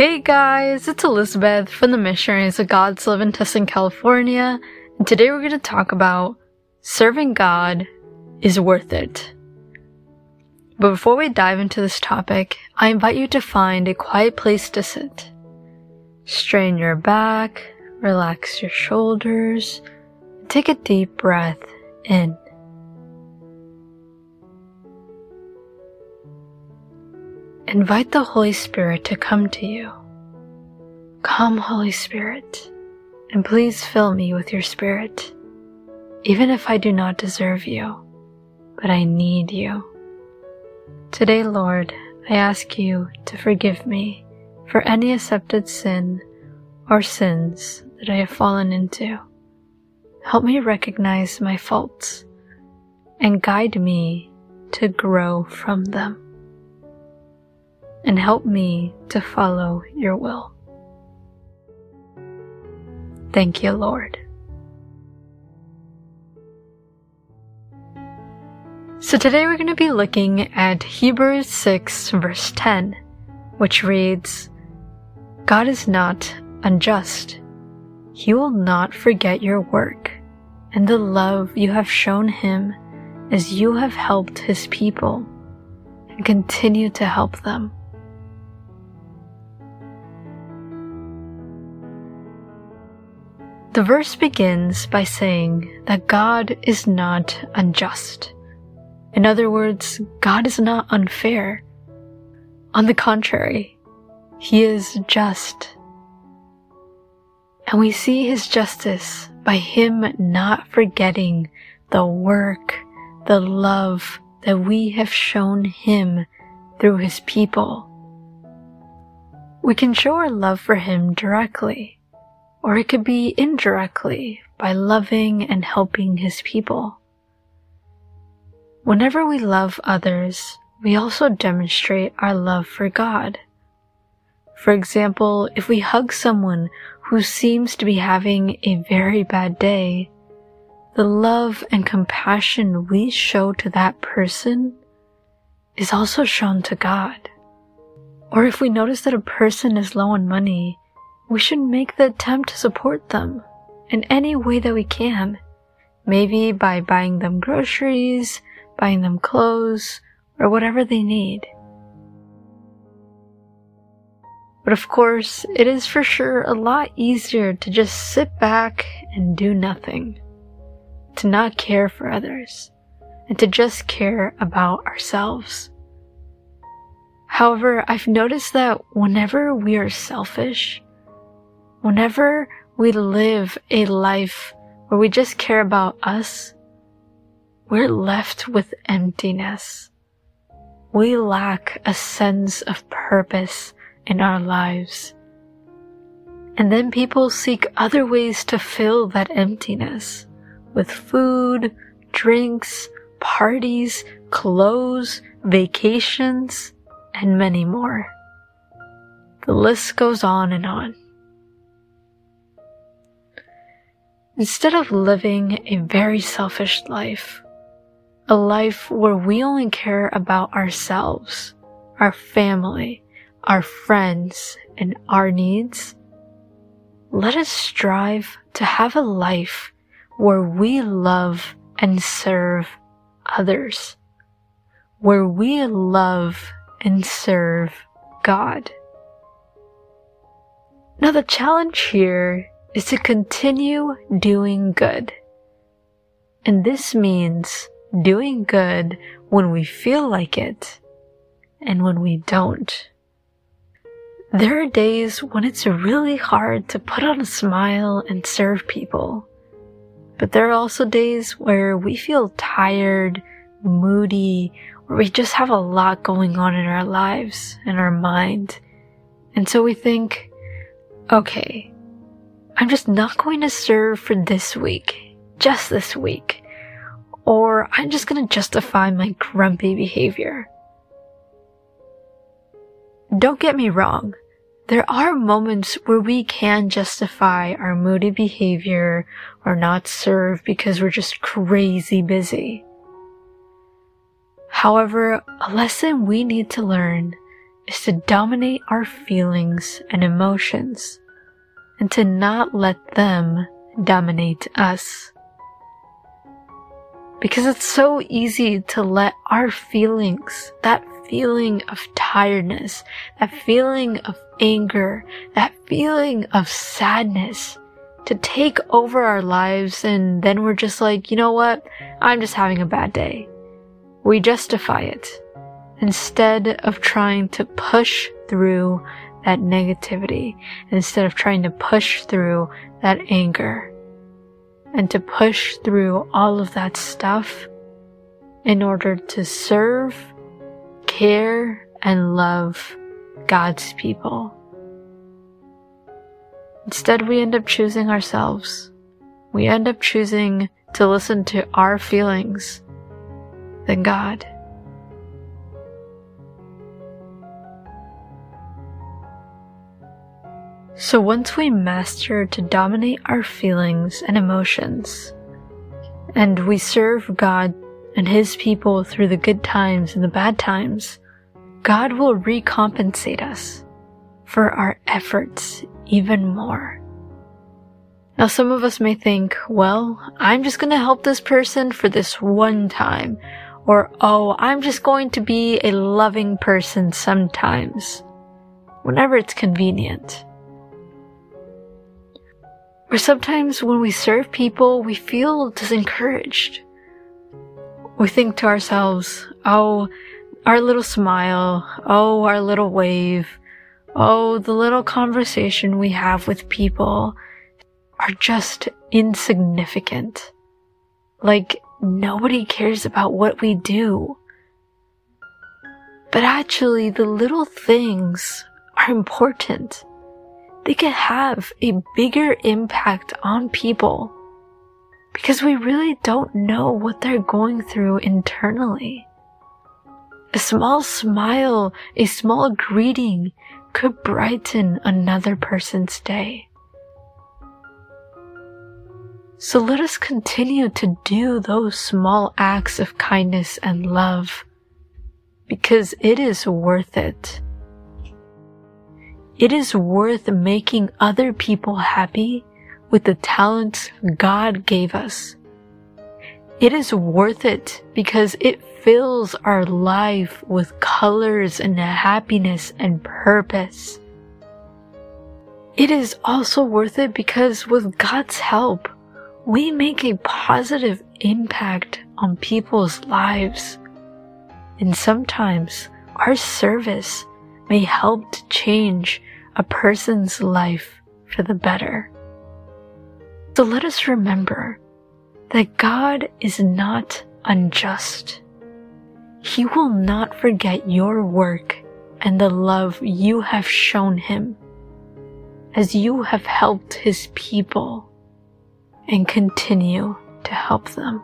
Hey guys, it's Elizabeth from the Missionaries of God's Love in Tustin, California, and today we're going to talk about serving God is worth it. But before we dive into this topic, I invite you to find a quiet place to sit. Strain your back, relax your shoulders, take a deep breath in. Invite the Holy Spirit to come to you. Come, Holy Spirit, and please fill me with your Spirit, even if I do not deserve you, but I need you. Today, Lord, I ask you to forgive me for any accepted sin or sins that I have fallen into. Help me recognize my faults and guide me to grow from them and help me to follow your will. Thank you, Lord. So today we're going to be looking at Hebrews 6 verse 10, which reads, God is not unjust. He will not forget your work and the love you have shown him as you have helped his people and continue to help them. The verse begins by saying that God is not unjust. In other words, God is not unfair. On the contrary, He is just. And we see His justice by Him not forgetting the work, the love that we have shown Him through His people. We can show our love for Him directly or it could be indirectly by loving and helping his people. Whenever we love others, we also demonstrate our love for God. For example, if we hug someone who seems to be having a very bad day, the love and compassion we show to that person is also shown to God. Or if we notice that a person is low on money, we should make the attempt to support them in any way that we can. Maybe by buying them groceries, buying them clothes, or whatever they need. But of course, it is for sure a lot easier to just sit back and do nothing, to not care for others, and to just care about ourselves. However, I've noticed that whenever we are selfish, Whenever we live a life where we just care about us, we're left with emptiness. We lack a sense of purpose in our lives. And then people seek other ways to fill that emptiness with food, drinks, parties, clothes, vacations, and many more. The list goes on and on. Instead of living a very selfish life, a life where we only care about ourselves, our family, our friends, and our needs, let us strive to have a life where we love and serve others, where we love and serve God. Now the challenge here is to continue doing good. And this means doing good when we feel like it and when we don't. There are days when it's really hard to put on a smile and serve people. But there are also days where we feel tired, moody, or we just have a lot going on in our lives and our mind. And so we think, okay, I'm just not going to serve for this week, just this week, or I'm just going to justify my grumpy behavior. Don't get me wrong. There are moments where we can justify our moody behavior or not serve because we're just crazy busy. However, a lesson we need to learn is to dominate our feelings and emotions and to not let them dominate us. Because it's so easy to let our feelings, that feeling of tiredness, that feeling of anger, that feeling of sadness to take over our lives and then we're just like, you know what? I'm just having a bad day. We justify it instead of trying to push through that negativity, instead of trying to push through that anger and to push through all of that stuff in order to serve, care, and love God's people. Instead, we end up choosing ourselves. We end up choosing to listen to our feelings than God. So once we master to dominate our feelings and emotions, and we serve God and His people through the good times and the bad times, God will recompensate us for our efforts even more. Now some of us may think, well, I'm just gonna help this person for this one time, or oh, I'm just going to be a loving person sometimes, whenever it's convenient. Or sometimes when we serve people, we feel disencouraged. We think to ourselves, oh, our little smile, oh, our little wave, oh, the little conversation we have with people are just insignificant. Like nobody cares about what we do. But actually, the little things are important they can have a bigger impact on people because we really don't know what they're going through internally. A small smile, a small greeting could brighten another person's day. So let us continue to do those small acts of kindness and love because it is worth it. It is worth making other people happy with the talents God gave us. It is worth it because it fills our life with colors and happiness and purpose. It is also worth it because with God's help, we make a positive impact on people's lives. And sometimes our service may help to change a person's life for the better. So let us remember that God is not unjust. He will not forget your work and the love you have shown him as you have helped his people and continue to help them.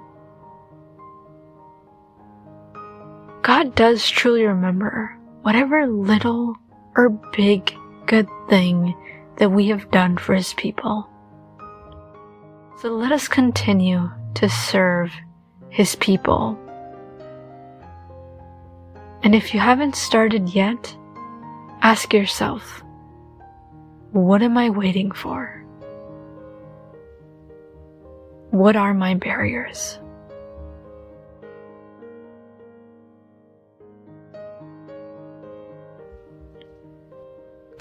God does truly remember whatever little or big good thing that we have done for his people. So let us continue to serve his people. And if you haven't started yet, ask yourself, what am I waiting for? What are my barriers?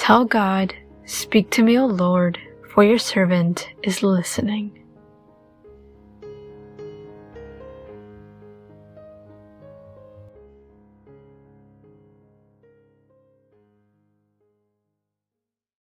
Tell God, Speak to me, O Lord, for your servant is listening.